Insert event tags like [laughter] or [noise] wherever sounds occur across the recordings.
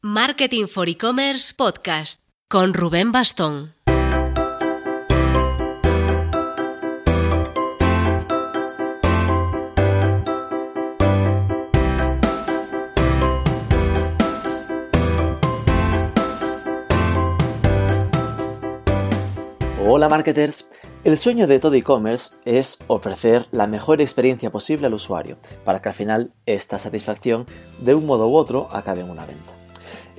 Marketing for E-Commerce Podcast con Rubén Bastón. Hola marketers. El sueño de todo e-commerce es ofrecer la mejor experiencia posible al usuario para que al final esta satisfacción de un modo u otro acabe en una venta.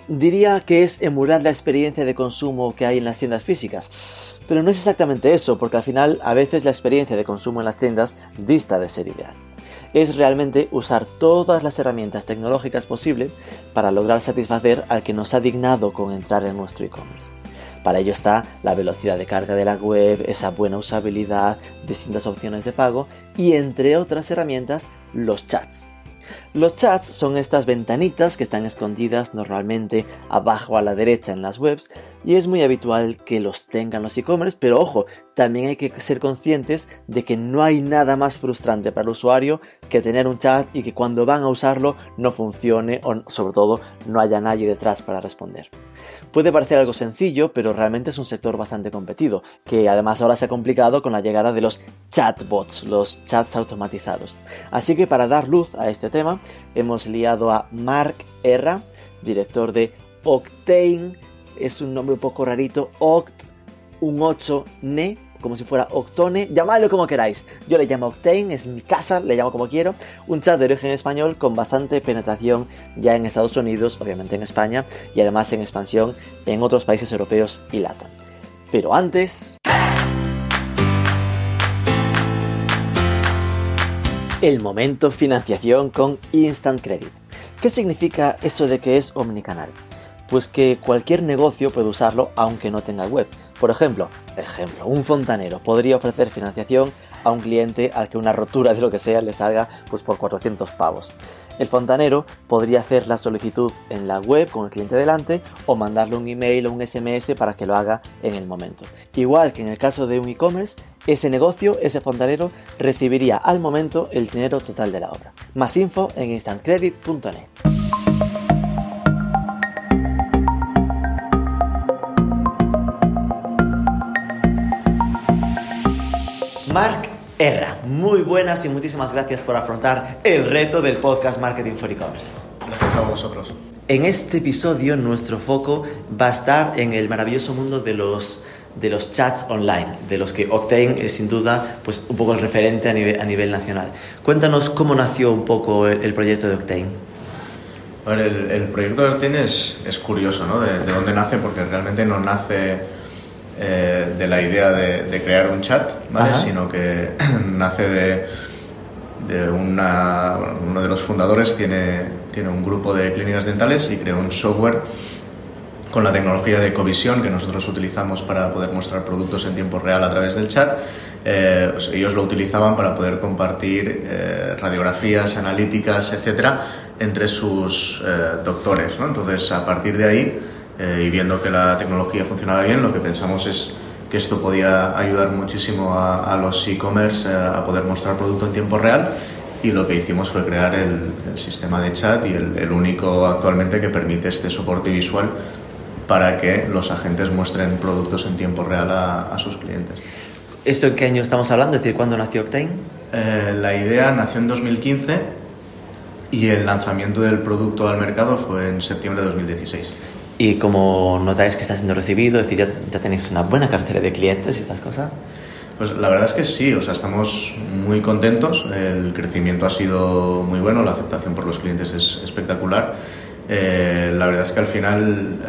Diría que es emular la experiencia de consumo que hay en las tiendas físicas, pero no es exactamente eso, porque al final a veces la experiencia de consumo en las tiendas dista de ser ideal. Es realmente usar todas las herramientas tecnológicas posibles para lograr satisfacer al que nos ha dignado con entrar en nuestro e-commerce. Para ello está la velocidad de carga de la web, esa buena usabilidad, distintas opciones de pago y entre otras herramientas los chats. Los chats son estas ventanitas que están escondidas normalmente abajo a la derecha en las webs y es muy habitual que los tengan los e-commerce, pero ojo, también hay que ser conscientes de que no hay nada más frustrante para el usuario que tener un chat y que cuando van a usarlo no funcione o sobre todo no haya nadie detrás para responder. Puede parecer algo sencillo, pero realmente es un sector bastante competido, que además ahora se ha complicado con la llegada de los chatbots, los chats automatizados. Así que para dar luz a este tema, hemos liado a Mark Erra, director de Octane, es un nombre un poco rarito, Oct, un 8 ne, como si fuera Octone, llamadlo como queráis. Yo le llamo Octane, es mi casa, le llamo como quiero. Un chat de origen español con bastante penetración ya en Estados Unidos, obviamente en España, y además en expansión en otros países europeos y LATAM. Pero antes... El momento financiación con Instant Credit. ¿Qué significa eso de que es omnicanal? Pues que cualquier negocio puede usarlo aunque no tenga web. Por ejemplo, ejemplo, un fontanero podría ofrecer financiación a un cliente al que una rotura de lo que sea le salga pues por 400 pavos. El fontanero podría hacer la solicitud en la web con el cliente delante o mandarle un email o un SMS para que lo haga en el momento. Igual que en el caso de un e-commerce, ese negocio, ese fontanero, recibiría al momento el dinero total de la obra. Más info en instantcredit.net. Mark Erra, muy buenas y muchísimas gracias por afrontar el reto del podcast Marketing for E-Commerce. Gracias a vosotros. En este episodio nuestro foco va a estar en el maravilloso mundo de los, de los chats online, de los que Octane es sin duda pues, un poco el referente a nivel, a nivel nacional. Cuéntanos cómo nació un poco el, el proyecto de Octane. A ver, el, el, proyecto de Octane es, es curioso, ¿no? De, de, dónde nace, porque realmente no nace eh, de la idea de, de, crear un chat, ¿vale? Sino que [clears throat] nace de, de una, uno de los fundadores tiene, tiene un grupo de clínicas dentales y creó un software con la tecnología de Ecovisión que nosotros utilizamos para poder mostrar productos en tiempo real a través del chat. Eh, pues ellos lo utilizaban para poder compartir eh, radiografías, analíticas, etcétera, entre sus eh, doctores. ¿no? Entonces, a partir de ahí, eh, y viendo que la tecnología funcionaba bien, lo que pensamos es que esto podía ayudar muchísimo a, a los e-commerce eh, a poder mostrar producto en tiempo real y lo que hicimos fue crear el, el sistema de chat y el, el, único actualmente que permite este soporte visual para que los agentes muestren productos en tiempo real a, a sus clientes. ¿Esto en qué año estamos hablando? Es decir, ¿cuándo nació Octane? Eh, la idea nació en 2015 y el lanzamiento del producto al mercado fue en septiembre de 2016. Y como notáis que está siendo recibido, es decir, ya, ya, tenéis una buena cartera de clientes y estas cosas. Pues la verdad es que sí, o sea, estamos muy contentos, el crecimiento ha sido muy bueno, la aceptación por los clientes es espectacular. Eh, la verdad es que al final,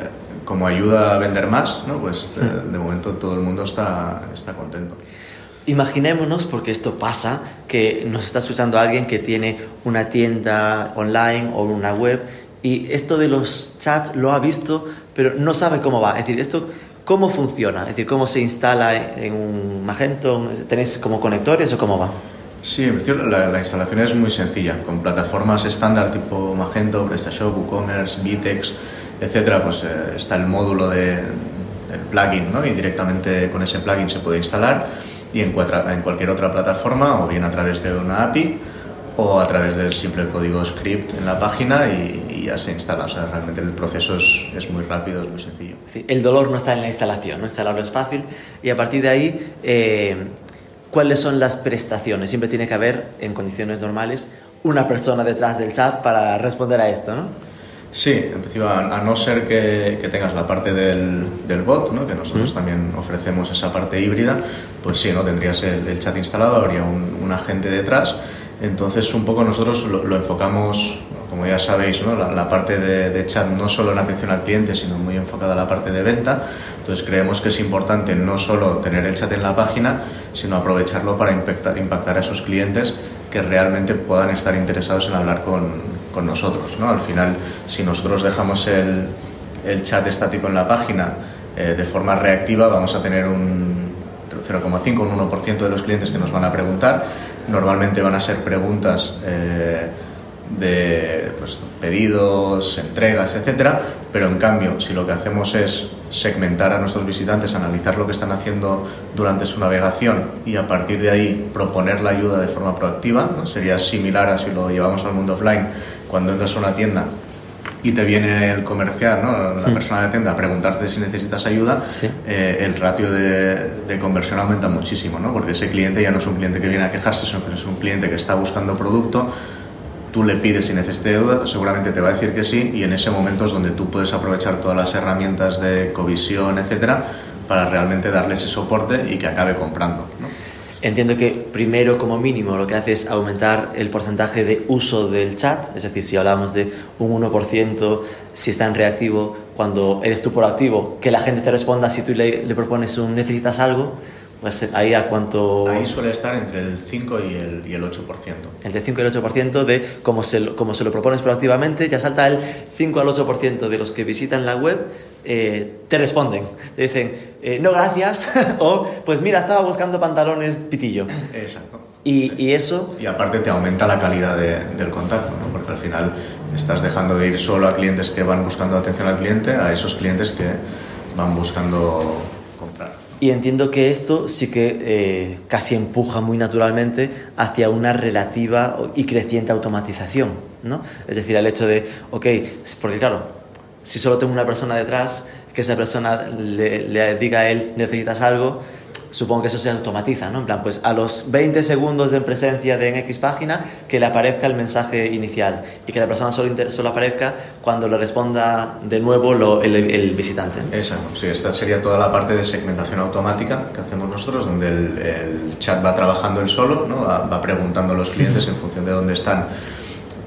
como ayuda a vender más, ¿no? pues eh, de momento todo el mundo está, está contento. Imaginémonos, porque esto pasa, que nos está escuchando alguien que tiene una tienda online o una web y esto de los chats lo ha visto, pero no sabe cómo va. Es decir, esto cómo funciona, es decir, cómo se instala en un Magento, ¿tenéis como conectores o cómo va? Sí, en principio la, la instalación es muy sencilla, con plataformas estándar tipo Magento, PrestaShop, WooCommerce, Vitex, etcétera, pues eh, está el módulo de, del plugin, ¿no? Y directamente con ese plugin se puede instalar y en cualquier otra plataforma o bien a través de una API o a través del simple código script en la página y, ya se instala. O sea, realmente el proceso es, es muy rápido, es muy sencillo. el dolor no está en la instalación, ¿no? instalarlo es fácil y a partir de ahí, eh, ¿cuáles son las prestaciones? Siempre tiene que haber, en condiciones normales, una persona detrás del chat para responder a esto, ¿no? Sí, en principio, a, no ser que, que, tengas la parte del, del bot, ¿no? que nosotros también ofrecemos esa parte híbrida, pues sí, ¿no? tendrías el, chat instalado, habría un, un, agente detrás. Entonces, un poco nosotros lo, enfocamos, como ya sabéis, la, parte de, chat no solo en atención al cliente, sino muy enfocada a la parte de venta. Entonces, creemos que es importante no solo tener el chat en la página, sino aprovecharlo para impactar, a esos clientes que realmente puedan estar interesados en hablar con, con nosotros. ¿no? Al final, si nosotros dejamos el, chat estático en la página eh, de forma reactiva, vamos a tener un 0,5, un 1% de los clientes que nos van a preguntar. Normalmente van a ser preguntas eh, de pues, pedidos, entregas, etcétera, pero en cambio, si lo que hacemos es segmentar a nuestros visitantes, analizar lo que están haciendo durante su navegación y a partir de ahí proponer la ayuda de forma proactiva, sería similar a si lo llevamos al mundo offline, cuando entras a una tienda y te viene el comercial, ¿no? la hmm. persona de tienda, a preguntarte si necesitas ayuda, eh, el ratio de, conversión aumenta muchísimo, ¿no? porque ese cliente ya no es un cliente que viene a quejarse, sino que es un cliente que está buscando producto, tú le pides si necesita ayuda, seguramente te va a decir que sí y en ese momento es donde tú puedes aprovechar todas las herramientas de covisión, etcétera, para realmente darle ese soporte y que acabe comprando. ¿no? Entiendo que primero, como mínimo, lo que hace es aumentar el porcentaje de uso del chat, es decir, si hablamos de un 1%, si está en reactivo, cuando eres tú proactivo, que la gente te responda si tú le, le propones un necesitas algo, ahí a cuánto... Ahí suele estar entre el 5 y el, y el 8%. Entre el 5 y el 8% de como se, como se lo propones proactivamente, ya salta el 5 al 8% de los que visitan la web, eh, te responden. Te dicen, eh, no gracias, [laughs] o pues mira, estaba buscando pantalones pitillo. Exacto. Y, y eso... Y aparte te aumenta la calidad del contacto, ¿no? porque al final estás dejando de ir solo a clientes que van buscando atención al cliente, a esos clientes que van buscando y entiendo que esto sí que eh, casi empuja muy naturalmente hacia una relativa y creciente automatización, ¿no? Es decir, el hecho de, ok, porque claro, si solo tengo una persona detrás, que esa persona le, le diga a él, necesitas algo, supongo que eso se automatiza, ¿no? En plan, pues a los 20 segundos de presencia de en X página que le aparezca el mensaje inicial y que la persona solo, solo aparezca cuando le responda de nuevo lo, el, el, visitante. Exacto, sí, esta sería toda la parte de segmentación automática que hacemos nosotros, donde el, el chat va trabajando él solo, ¿no? va, va preguntando a los clientes en función de dónde están,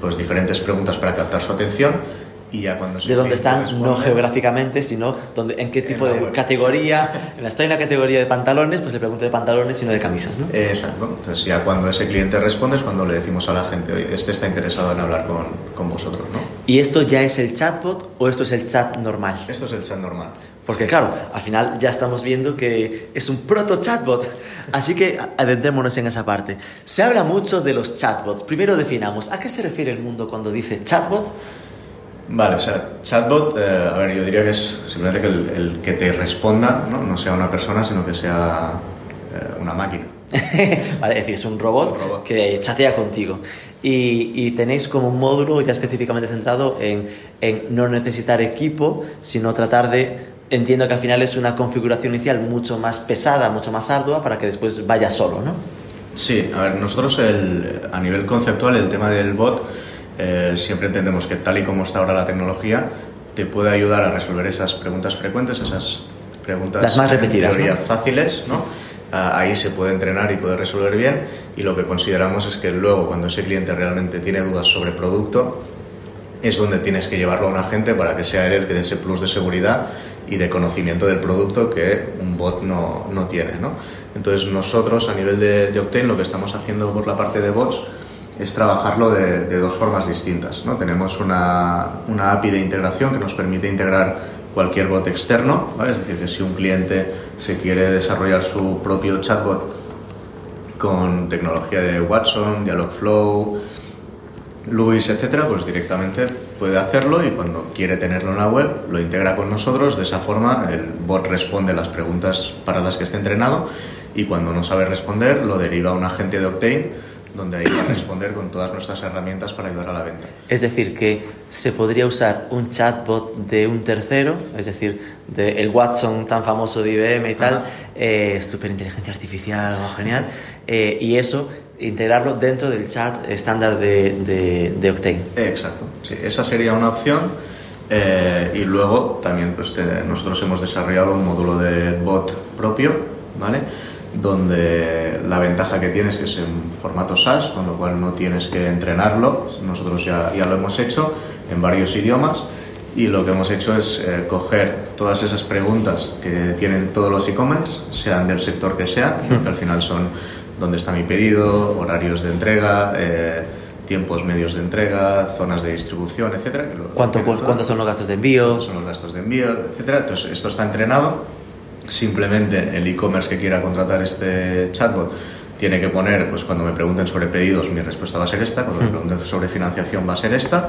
pues diferentes preguntas para captar su atención de dónde están, no geográficamente, sino donde, en qué tipo de categoría. estoy en la categoría de pantalones, pues le pregunto de pantalones y no de camisas. ¿no? Exacto. Entonces, ya cuando ese cliente responde es cuando le decimos a la gente, oye, este está interesado en hablar con, con vosotros. ¿no? ¿Y esto ya es el chatbot o esto es el chat normal? Esto es el chat normal. Porque claro, al final ya estamos viendo que es un proto chatbot. Así que adentrémonos en esa parte. Se habla mucho de los chatbots. Primero definamos, ¿a qué se refiere el mundo cuando dice chatbot? Vale, o sea, chatbot, eh, a ver, yo diría que es simplemente que el, que te responda ¿no? no, sea una persona, sino que sea eh, una máquina. [laughs] vale, es decir, es un robot, que chatea contigo. Y, y, tenéis como un módulo ya específicamente centrado en, en no necesitar equipo, sino tratar de entiendo que al final es una configuración inicial mucho más pesada, mucho más ardua para que después vaya solo, ¿no? Sí, a ver, nosotros el, a nivel conceptual el tema del bot eh, siempre entendemos que tal y como está ahora la tecnología, te puede ayudar a resolver esas preguntas frecuentes, esas preguntas Las más repetidas, fáciles, ¿no? ahí se puede entrenar y puede resolver bien y lo que consideramos es que luego cuando ese cliente realmente tiene dudas sobre producto es donde tienes que llevarlo a un agente para que sea él el que dé ese plus de seguridad y de conocimiento del producto que un bot no, no tiene. ¿no? Entonces nosotros a nivel de, de Octane lo que estamos haciendo por la parte de bots es trabajarlo de, dos formas distintas. ¿no? Tenemos una, una, API de integración que nos permite integrar cualquier bot externo, es decir, que si un cliente se quiere desarrollar su propio chatbot con tecnología de Watson, Dialogflow, Luis, etcétera, pues directamente puede hacerlo y cuando quiere tenerlo en la web lo integra con nosotros. De esa forma, el bot responde las preguntas para las que esté entrenado y cuando no sabe responder lo deriva a un agente de Octane donde ahí va a responder con todas nuestras herramientas para ayudar a la venta. Es decir, que se podría usar un chatbot de un tercero, es decir, del el Watson tan famoso de IBM y tal, eh, superinteligencia artificial, algo genial, eh, y eso integrarlo dentro del chat estándar de, de, Octane. Exacto, sí, esa sería una opción. Eh, y luego también pues, nosotros hemos desarrollado un módulo de bot propio, ¿vale? Donde la ventaja que tienes es que es en formato SaaS, con lo cual no tienes que entrenarlo, nosotros ya, ya lo hemos hecho en varios idiomas y lo que hemos hecho es eh, coger todas esas preguntas que tienen todos los e-commerce, sean del sector que sea, que al final son dónde está mi pedido, horarios de entrega, eh, tiempos medios de entrega, zonas de distribución, etcétera. ¿Cuánto, ¿Cuántos son los gastos de envío? ¿Cuántos son los gastos de envío, etcétera? Entonces, esto está entrenado Simplemente el e-commerce que quiera contratar este chatbot tiene que poner, pues cuando me pregunten sobre pedidos, mi respuesta va a ser esta, cuando me hmm. pregunten sobre financiación va a ser esta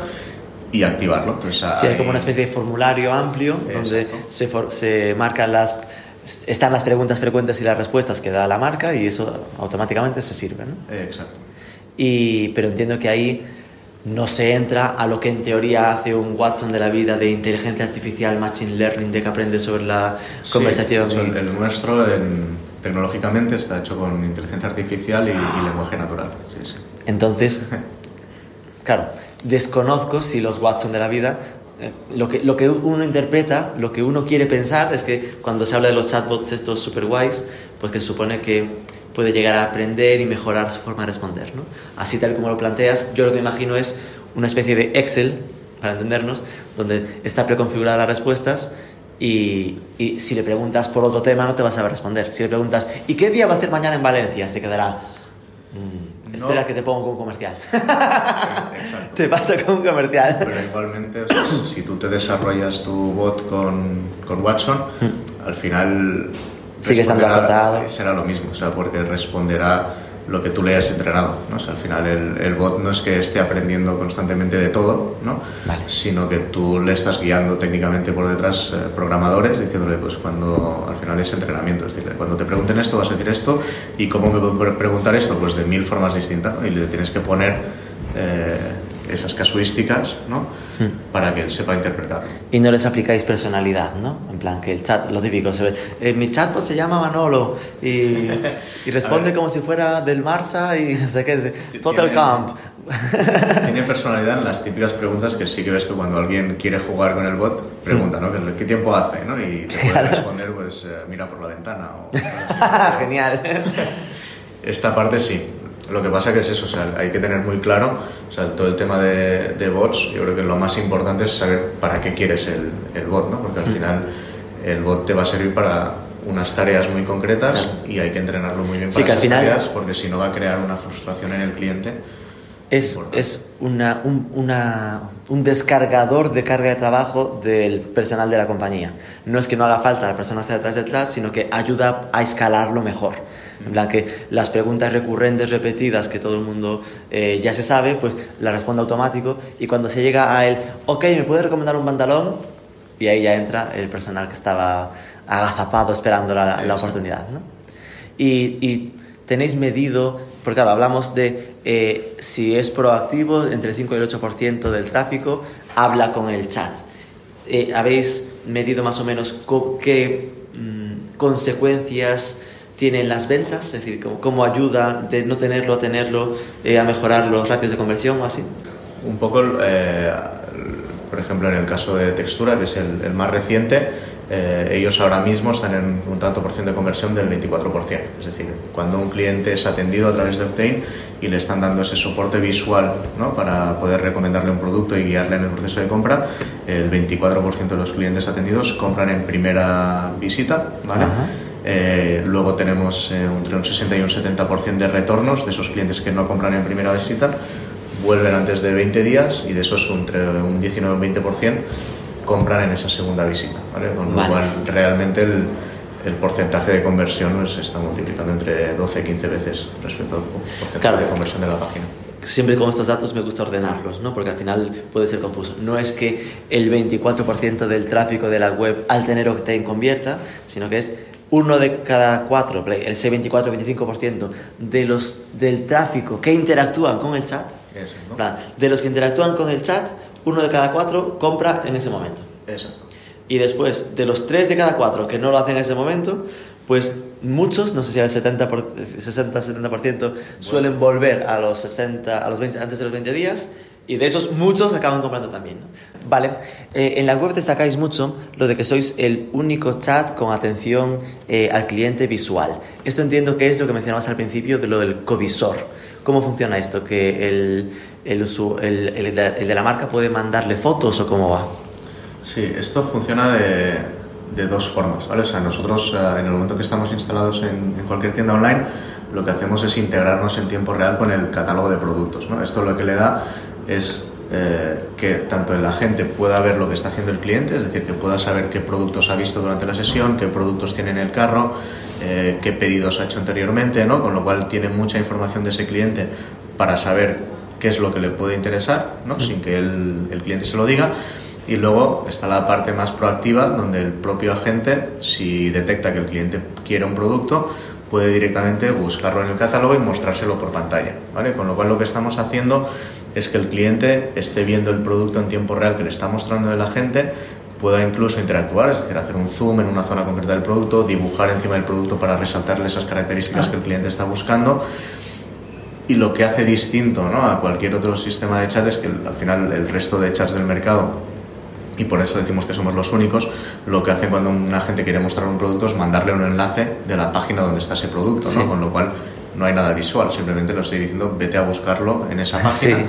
y activarlo. Pues sí, hay como una especie de formulario amplio donde se, se marcan las están las preguntas frecuentes y las respuestas que da la marca y eso automáticamente se sirve. ¿no? Exacto. Y, pero entiendo que ahí no se entra a lo que en teoría hace un Watson de la vida de inteligencia artificial, machine learning, de que aprende sobre la conversación. El nuestro tecnológicamente está hecho con inteligencia artificial y, lenguaje natural. Entonces, claro, desconozco si los Watson de la vida eh, lo que, lo que uno interpreta, lo que uno quiere pensar es que cuando se habla de los chatbots estos super guays, pues que supone que puede llegar a aprender y mejorar su forma de responder. ¿no? Así tal como lo planteas, yo lo que imagino es una especie de Excel, para entendernos, donde está preconfigurada las respuestas y, y, si le preguntas por otro tema no te vas a saber responder. Si le preguntas, ¿y qué día va a hacer mañana en Valencia? Se quedará... Mm, espera que te pongo con un comercial. [laughs] Exacto. te pasa con un comercial. Pero igualmente, si tú te desarrollas tu bot con, con Watson, hmm. al final sigue estando acotado. Será lo mismo, o sea, porque responderá lo que tú le hayas entrenado. ¿no? O sea, al final el, el, bot no es que esté aprendiendo constantemente de todo, ¿no? sino que tú le estás guiando técnicamente por detrás eh, programadores diciéndole, pues cuando al final es entrenamiento, es decir, cuando te pregunten esto vas a decir esto y cómo me puedo preguntar esto, pues de mil formas distintas y le tienes que poner... Eh, esas casuísticas, ¿no? Hmm. Para que él sepa interpretar. Y no les aplicáis personalidad, ¿no? En plan, que el chat, lo típico, se ve, eh, mi chat pues, se llama Manolo y, y responde como si fuera del Marsa y [laughs] no sé qué, Total Camp. Tiene personalidad en las típicas preguntas que sí que ves que cuando alguien quiere jugar con el bot, pregunta, ¿no? ¿Qué tiempo hace? ¿no? Y te puede responder, pues, eh, mira por la ventana. O, [laughs] Genial. Esta parte sí. Lo que pasa que es eso, o sea, hay que tener muy claro, o sea, todo el tema de, de bots, yo creo que lo más importante es saber para qué quieres el, el bot, ¿no? Porque al final el bot te va a servir para unas tareas muy concretas y hay que entrenarlo muy bien para esas tareas porque si no va a crear una frustración en el cliente. Es, es una, un, una, un, descargador de carga de trabajo del personal de la compañía. No es que no haga falta la persona esté detrás chat, sino que ayuda a escalarlo mejor. En plan que las preguntas recurrentes, repetidas, que todo el mundo eh, ya se sabe, pues la responde automático y cuando se llega a él, ok, ¿me puedes recomendar un pantalón? Y ahí ya entra el personal que estaba agazapado esperando la, la oportunidad. ¿no? Y, y, tenéis medido, porque claro, hablamos de eh, si es proactivo, entre el 5 y el 8% del tráfico habla con el chat. Eh, ¿Habéis medido más o menos qué mm, consecuencias tienen las ventas, es decir, cómo, ayuda de no tenerlo a tenerlo eh, a mejorar los ratios de conversión o así. Un poco, eh, por ejemplo, en el caso de textura, que es el, más reciente, eh, ellos ahora mismo están en un tanto por ciento de conversión del 24%. Es decir, cuando un cliente es atendido a través de Obtain y le están dando ese soporte visual ¿no? para poder recomendarle un producto y guiarle en el proceso de compra, el 24% de los clientes atendidos compran en primera visita. ¿vale? Eh, luego tenemos eh, entre un 60 y un 70% de retornos de esos clientes que no compran en primera visita, vuelven antes de 20 días y de esos entre un 19 y un 20% compran en esa segunda visita. Con lo cual realmente el, el, porcentaje de conversión se pues, está multiplicando entre 12 y 15 veces respecto al porcentaje de conversión de la página siempre con estos datos me gusta ordenarlos, ¿no? porque al final puede ser confuso. No es que el 24% del tráfico de la web al tener Octane convierta, sino que es uno de cada cuatro, el 24-25% de los, del tráfico que interactúan con el chat, de los que interactúan con el chat, uno de cada cuatro compra en ese momento. Y después, de los tres de cada cuatro que no lo hacen en ese momento, pues muchos, no sé si al 70 60-70%, suelen volver a los 60, a los 20, antes de los 20 días y de esos muchos acaban comprando también. Vale, eh, en la web destacáis mucho lo de que sois el único chat con atención eh, al cliente visual. Esto entiendo que es lo que mencionabas al principio de lo del covisor. ¿Cómo funciona esto? ¿Que el, el, el, el de la marca puede mandarle fotos o cómo va? Sí, esto funciona de, de dos formas. ¿vale? O sea, nosotros eh, en el momento que estamos instalados en, en cualquier tienda online, lo que hacemos es integrarnos en tiempo real con el catálogo de productos. ¿no? Esto lo que le da es eh, que tanto el agente pueda ver lo que está haciendo el cliente, es decir, que pueda saber qué productos ha visto durante la sesión, qué productos tiene en el carro, eh, qué pedidos ha hecho anteriormente, ¿no? con lo cual tiene mucha información de ese cliente para saber qué es lo que le puede interesar, ¿no? sin que el, el cliente se lo diga. Y luego está la parte más proactiva, donde el propio agente, si detecta que el cliente quiere un producto, puede directamente buscarlo en el catálogo y mostrárselo por pantalla, ¿vale? Con lo cual lo que estamos haciendo es que el cliente esté viendo el producto en tiempo real que le está mostrando el agente, pueda incluso interactuar, es decir, hacer un zoom en una zona concreta del producto, dibujar encima del producto para resaltarle esas características que el cliente está buscando. Y lo que hace distinto ¿no? a cualquier otro sistema de chat es que al final el resto de chats del mercado y por eso decimos que somos los únicos, lo que hace cuando un agente quiere mostrar un producto es mandarle un enlace de la página donde está ese producto, ¿no? con lo cual no hay nada visual, simplemente lo estoy diciendo, vete a buscarlo en esa [laughs] página.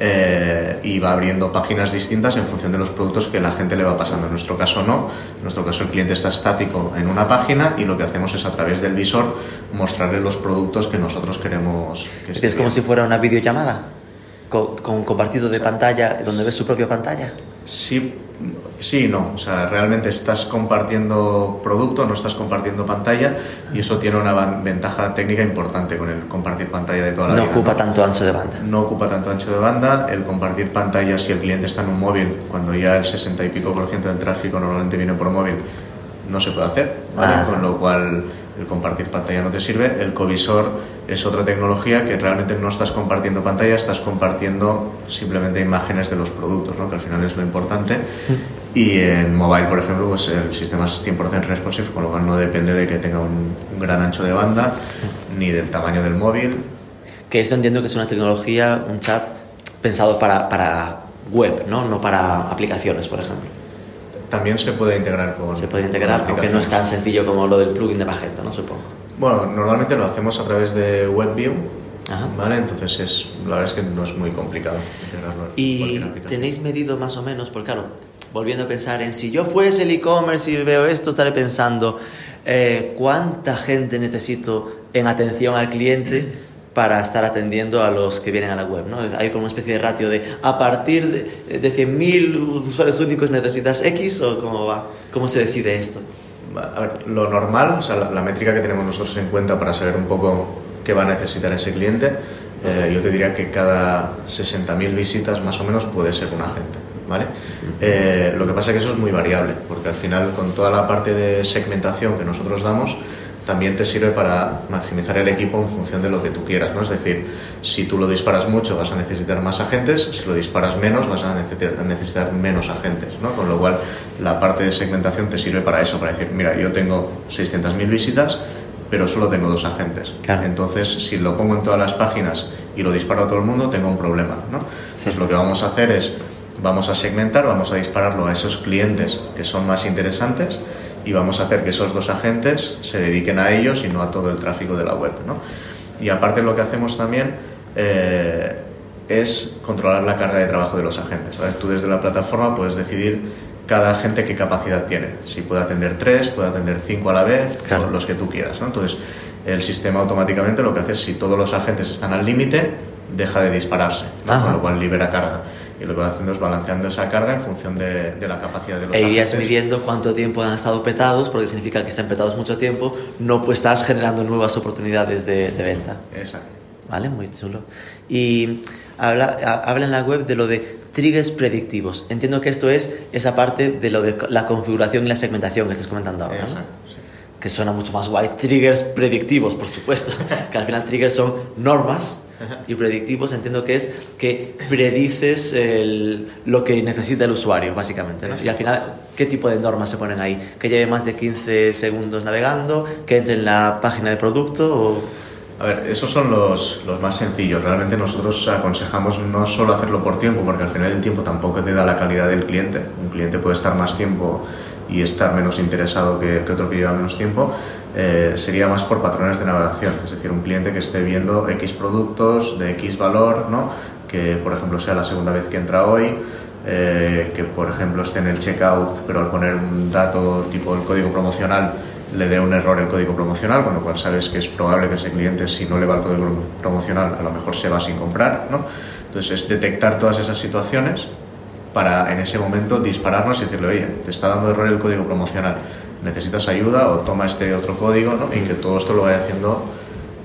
Eh, y va abriendo páginas distintas en función de los productos que la gente le va pasando. En nuestro caso no, en nuestro caso el cliente está estático en una página y lo que hacemos es a través del visor mostrarle los productos que nosotros queremos. Que es como si fuera una videollamada con, con compartido de pantalla donde ves su propia pantalla. Sí, Sí, no. O sea, realmente estás compartiendo producto, no estás compartiendo pantalla y eso tiene una ventaja técnica importante con el compartir pantalla de toda la no vida. Ocupa tanto ancho de banda. No ocupa tanto ancho de banda. El compartir pantalla si el cliente está en un móvil, cuando ya el 60 y pico por ciento del tráfico normalmente viene por móvil, no se puede hacer. Ah. Con lo cual el compartir pantalla no te sirve. El covisor es otra tecnología que realmente no estás compartiendo pantalla, estás compartiendo simplemente imágenes de los productos, ¿no? que al final es lo importante. Y en mobile, por ejemplo, pues el sistema es 100% responsive, con lo cual no depende de que tenga un, gran ancho de banda ni del tamaño del móvil. Que esto entiendo que es una tecnología, un chat pensado para, para web, ¿no? no para aplicaciones, por ejemplo. También se puede integrar con. Se puede integrar, aunque no es tan sencillo como lo del plugin de Magento, ¿no? Supongo. Bueno, normalmente lo hacemos a través de WebView. ¿Vale? Entonces es, la verdad es que no es muy complicado integrarlo. ¿Y tenéis medido más o menos? Porque claro, volviendo a pensar en si yo fuese el e-commerce y veo esto, estaré pensando eh, cuánta gente necesito en atención al cliente para estar atendiendo a los que vienen a la web. ¿no? Hay como una especie de ratio de a partir de, de 100.000 usuarios únicos necesitas X o cómo va, cómo se decide esto. A ver, lo normal, o sea, la, métrica que tenemos nosotros en cuenta para saber un poco qué va a necesitar ese cliente, eh, yo te diría que cada 60.000 visitas más o menos puede ser un agente. ¿Vale? Eh, lo que pasa es que eso es muy variable, porque al final con toda la parte de segmentación que nosotros damos, también te sirve para maximizar el equipo en función de lo que tú quieras, ¿no? Es decir, si tú lo disparas mucho vas a necesitar más agentes, si lo disparas menos vas a necesitar menos agentes, ¿no? Con lo cual la parte de segmentación te sirve para eso, para decir, mira, yo tengo 600.000 visitas, pero solo tengo dos agentes. Entonces, si lo pongo en todas las páginas y lo disparo a todo el mundo, tengo un problema, ¿no? Entonces, lo que vamos a hacer es, vamos a segmentar, vamos a dispararlo a esos clientes que son más interesantes y vamos a hacer que esos dos agentes se dediquen a ellos y no a todo el tráfico de la web. ¿no? Y aparte lo que hacemos también eh, es controlar la carga de trabajo de los agentes. Tú desde la plataforma puedes decidir cada agente qué capacidad tiene. Si puede atender tres, puede atender cinco a la vez, los que tú quieras. ¿no? Entonces, el sistema automáticamente lo que hace es, si todos los agentes están al límite, deja de dispararse, con lo cual libera carga y lo que va haciendo es balanceando esa carga en función de, de la capacidad de los E irías midiendo cuánto tiempo han estado petados, porque significa que están petados mucho tiempo, no pues estás generando nuevas oportunidades de, de venta. Exacto. Vale, muy chulo. Y habla, habla en la web de lo de triggers predictivos. Entiendo que esto es esa parte de lo de la configuración y la segmentación que estás comentando ahora. Exacto, que suena mucho más guay, triggers predictivos, por supuesto, que al final triggers son normas y predictivos entiendo que es que predices el, lo que necesita el usuario, básicamente. ¿no? Y al final, ¿qué tipo de normas se ponen ahí? ¿Que lleve más de 15 segundos navegando? ¿Que entre en la página de producto? O... A ver, esos son los, los, más sencillos. Realmente nosotros aconsejamos no solo hacerlo por tiempo, porque al final el tiempo tampoco te da la calidad del cliente. Un cliente puede estar más tiempo y estar menos interesado que, que otro que lleva menos tiempo, eh, sería más por patrones de navegación, es decir, un cliente que esté viendo X productos de X valor, ¿no? que por ejemplo sea la segunda vez que entra hoy, eh, que por ejemplo esté en el checkout, pero al poner un dato tipo el código promocional le dé un error el código promocional, con lo cual sabes que es probable que ese cliente, si no le va el código promocional, a lo mejor se va sin comprar. ¿no? Entonces es detectar todas esas situaciones para en ese momento dispararnos y decirle, oye, te está dando error el código promocional, necesitas ayuda o toma este otro código ¿no? y que todo esto lo vaya haciendo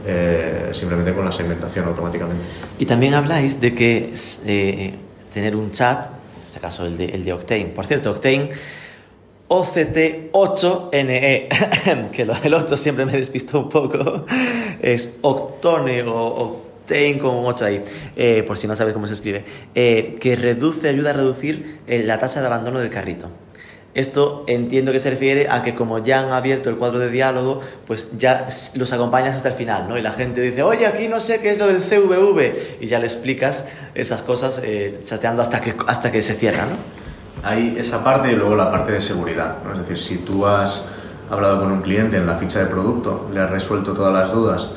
eh, simplemente con la segmentación automáticamente. Y también habláis de que eh, tener un chat, en este caso el de, el de Octane, por cierto, Octane... OCT8NE, [laughs] que el 8 siempre me despistó un poco, es Octone o 8 ahí, eh, por si no sabes cómo se escribe, eh, que reduce, ayuda a reducir eh, la tasa de abandono del carrito. Esto entiendo que se refiere a que como ya han abierto el cuadro de diálogo, pues ya los acompañas hasta el final, ¿no? Y la gente dice, oye, aquí no sé qué es lo del CVV, y ya le explicas esas cosas chateando hasta que, hasta que se cierra, ¿no? Hay esa parte y luego la parte de seguridad, ¿no? Es decir, si tú has hablado con un cliente en la ficha de producto, le has resuelto todas las dudas,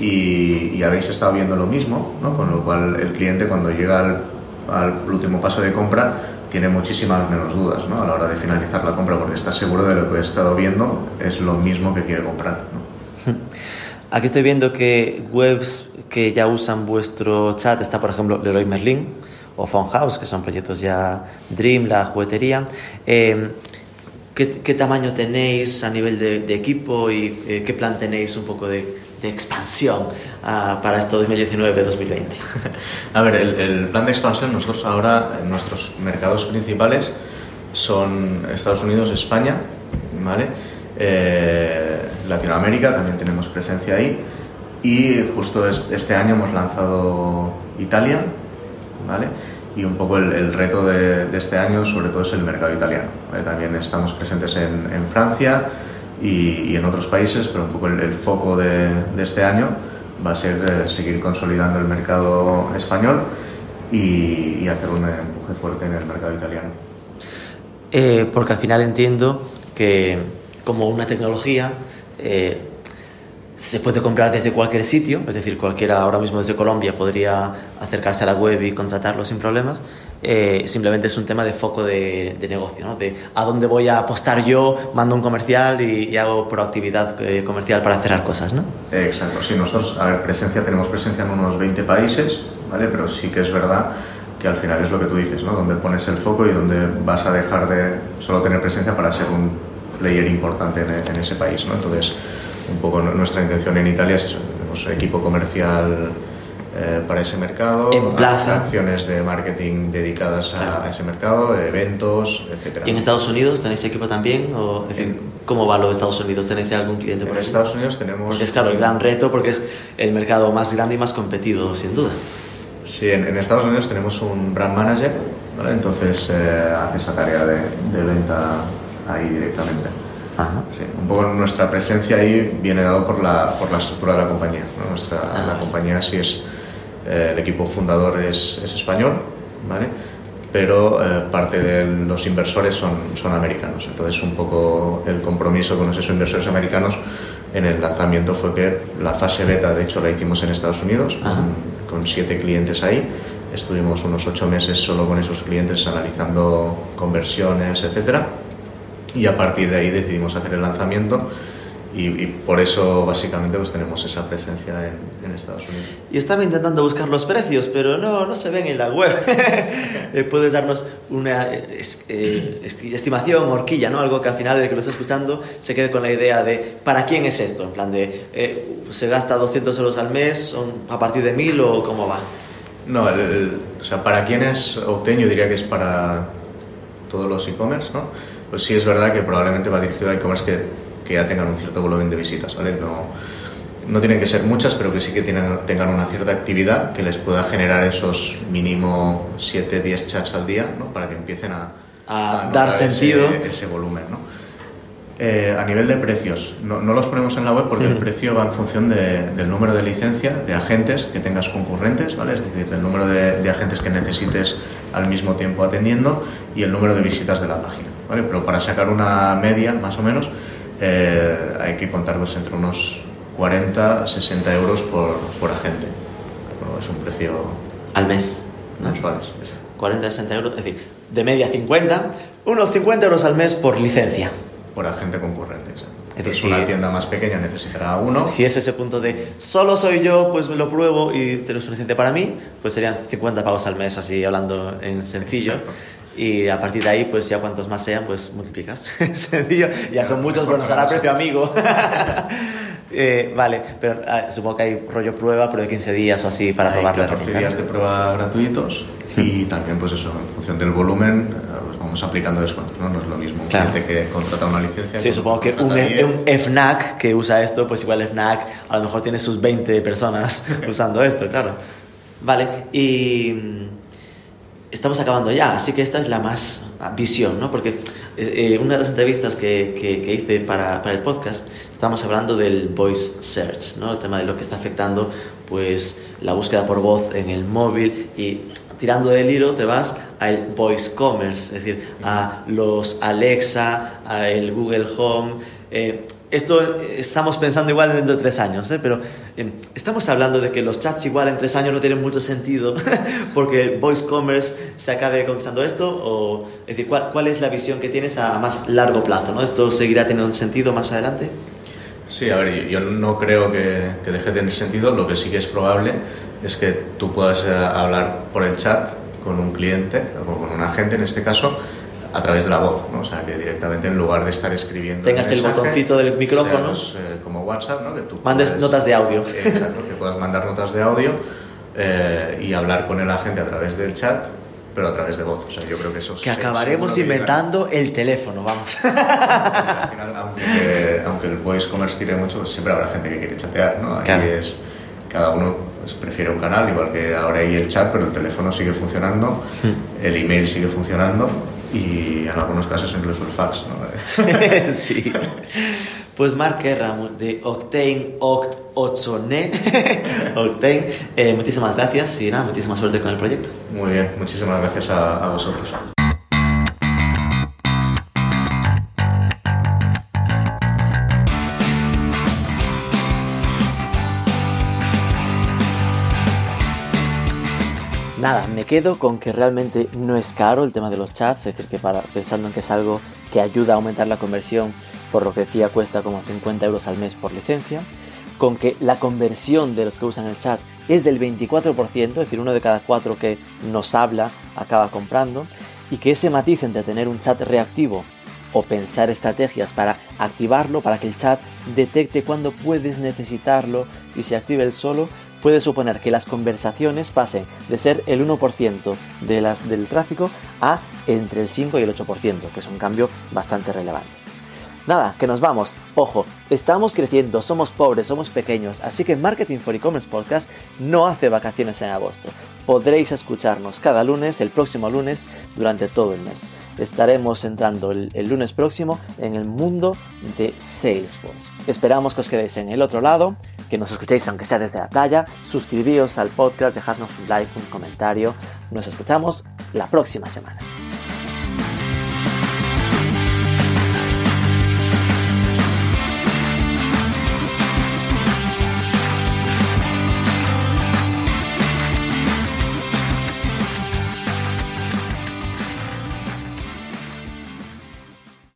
y, habéis estado viendo lo mismo, ¿no? con lo cual el cliente cuando llega al, último paso de compra tiene muchísimas menos dudas ¿no? a la hora de finalizar la compra porque está seguro de lo que ha estado viendo es lo mismo que quiere comprar. [laughs] Aquí estoy viendo que webs que ya usan vuestro chat está por ejemplo Leroy Merlin o House, que son proyectos ya Dream, la juguetería. Eh, ¿qué, ¿qué, tamaño tenéis a nivel de, de equipo y eh, qué plan tenéis un poco de, de expansión uh, para esto 2019-2020? [laughs] A ver, el, el, plan de expansión, nosotros ahora, nuestros mercados principales son Estados Unidos, España, ¿vale? Eh, Latinoamérica, también tenemos presencia ahí. Y justo este año hemos lanzado Italia, ¿vale? Y un poco el, reto de, este año, sobre todo, es el mercado italiano. ¿vale? También estamos presentes en, Francia, y, en otros países, pero un poco el, foco de, este año va a ser eh, seguir consolidando el mercado español y, y, hacer un empuje fuerte en el mercado italiano. Eh, porque al final entiendo que como una tecnología eh, se puede comprar desde cualquier sitio, es decir, cualquiera ahora mismo desde Colombia podría acercarse a la web y contratarlo sin problemas. Eh, simplemente es un tema de foco de, de, negocio, ¿no? de a dónde voy a apostar yo, mando un comercial y, y hago proactividad eh, comercial para cerrar cosas. ¿no? Exacto, sí, nosotros, a ver, presencia, tenemos presencia en unos 20 países, ¿vale? pero sí que es verdad que al final es lo que tú dices, ¿no? donde pones el foco y donde vas a dejar de solo tener presencia para ser un player importante en, en ese país. ¿no? Entonces, un poco nuestra intención en Italia es eso, tenemos equipo comercial eh, para ese mercado, en plaza. acciones de marketing dedicadas Claro. a ese mercado, eventos, etcétera. ¿Y en Estados Unidos tenéis equipo también? O, es decir, ¿Cómo va lo de Estados Unidos? ¿Tenéis algún cliente por En ahí? Estados Unidos tenemos... Porque es claro, el gran reto porque es el mercado más grande y más competido, sin duda. Sí, en, en Estados Unidos tenemos un brand manager, ¿vale? entonces eh, hace esa tarea de, de venta ahí directamente. Ajá. Sí, un poco nuestra presencia ahí viene dado por la, por la estructura de la compañía. ¿no? Nuestra, Ah. La compañía sí es, eh, el equipo fundador es, es español, ¿vale? pero eh, parte de los inversores son, son americanos. Entonces un poco el compromiso con esos inversores americanos en el lanzamiento fue que la fase beta, de hecho, la hicimos en Estados Unidos, con, con siete clientes ahí. Estuvimos unos ocho meses solo con esos clientes analizando conversiones, etcétera y a partir de ahí decidimos hacer el lanzamiento y, y por eso básicamente pues tenemos esa presencia en, en, Estados Unidos. Y estaba intentando buscar los precios, pero no, no se ven en la web. [laughs] Eh, Puedes darnos una es, eh, estimación, horquilla, ¿no? Algo que al final el que lo está escuchando se quede con la idea de ¿para quién es esto? En plan de eh, ¿se gasta 200 euros al mes son a partir de 1000 o cómo va? No, el, el, o sea, para quién es Obtain yo diría que es para todos los e-commerce, ¿no? Pues sí es verdad que probablemente va dirigido a e-commerce que, que ya tengan un cierto volumen de visitas, ¿vale? No, no tienen que ser muchas, pero que sí que tienen, tengan una cierta actividad que les pueda generar esos mínimo 7, 10 chats al día, ¿no? Para que empiecen a, a, dar sentido. Ese, ese volumen, ¿no? Eh, a nivel de precios, no, no, los ponemos en la web porque el precio va en función de, del número de licencia, de agentes que tengas concurrentes, ¿vale? Es decir, del número de, de, agentes que necesites al mismo tiempo atendiendo y el número de visitas de la página, ¿vale? Pero para sacar una media, más o menos, eh, hay que contar pues, entre unos 40 60 euros por, por agente. Bueno, es un precio... Al mes. Mensuales. 40, 60 euros, es decir, de media 50, unos 50 euros al mes por licencia por agente concurrente. Es decir, si una tienda más pequeña necesitará uno. Si es ese punto de solo soy yo, pues me lo pruebo y te lo suficiente para mí, pues serían 50 pagos al mes, así hablando en sencillo. Exacto. Y a partir de ahí, pues ya cuantos más sean, pues multiplicas. [laughs] sencillo. Ya son muchos, bueno, será precio amigo. [laughs] eh, vale, pero ah, supongo que hay rollo prueba, pero de 15 días o así para probar 14 días de prueba gratuitos y también, pues eso, en función del volumen, pues vamos aplicando descuentos, ¿no? No es lo mismo un claro. cliente que contrata una licencia. Sí, supongo que un, e, un, FNAC que usa esto, pues igual FNAC a lo mejor tiene sus 20 personas [laughs] usando esto, claro. Vale, y estamos acabando ya, así que esta es la más visión, ¿no? Porque eh, una de las entrevistas que, que, que hice para, para, el podcast, estábamos hablando del voice search, ¿no? El tema de lo que está afectando, pues, la búsqueda por voz en el móvil y tirando del hilo te vas al voice commerce, es decir, a los Alexa, a el Google Home. Eh, esto estamos pensando igual dentro de tres años, ¿eh? pero eh, estamos hablando de que los chats igual en tres años no tienen mucho sentido [laughs] porque el voice commerce se acabe conquistando esto o es decir, ¿cuál, ¿cuál, es la visión que tienes a más largo plazo? ¿no? ¿Esto seguirá teniendo sentido más adelante? Sí, a ver, yo no creo que, que deje de tener sentido, lo que sí que es probable es que tú puedas eh, hablar por el chat con un cliente o con un agente en este caso a través de la voz, ¿no? o sea que directamente en lugar de estar escribiendo tengas el, mensaje, botoncito del micrófono pues, eh, como WhatsApp, ¿no? que tú mandes puedes, notas de audio, eh, exacto, que puedas mandar notas de audio eh, y hablar con el agente a través del chat pero a través de voz. O sea, yo creo que eso Que acabaremos inventando el teléfono, vamos. al final, aunque, aunque, el voice commerce tire mucho, pues siempre habrá gente que quiere chatear, ¿no? Ahí claro. es cada uno pues, prefiere un canal, igual que ahora hay el chat, pero el teléfono sigue funcionando, hmm. el email sigue funcionando y en algunos casos incluso el fax. ¿no? [laughs] sí. Pues Marc Guerra de Octane Oct 8 [laughs] Octane, eh, muchísimas gracias y nada, muchísima suerte con el proyecto. Muy bien, muchísimas gracias a, a vosotros. Nada, me quedo con que realmente no es caro el tema de los chats, es decir, que para, pensando en que es algo que ayuda a aumentar la conversión, por lo que decía cuesta como 50 euros al mes por licencia, con que la conversión de los que usan el chat es del 24%, es decir, uno de cada cuatro que nos habla acaba comprando, y que ese matiz entre tener un chat reactivo o pensar estrategias para activarlo, para que el chat detecte cuando puedes necesitarlo y se active el solo, puede suponer que las conversaciones pasen de ser el 1% de las, del tráfico a entre el 5 y el 8%, que es un cambio bastante relevante. Nada, que nos vamos. Ojo, estamos creciendo, somos pobres, somos pequeños, así que Marketing for E-Commerce Podcast no hace vacaciones en agosto. Podréis escucharnos cada lunes, el próximo lunes, durante todo el mes. Estaremos entrando el, el lunes próximo en el mundo de Salesforce. Esperamos que os quedéis en el otro lado, que nos escuchéis aunque sea desde la playa, suscribíos al podcast, dejadnos un like, un comentario. Nos escuchamos la próxima semana.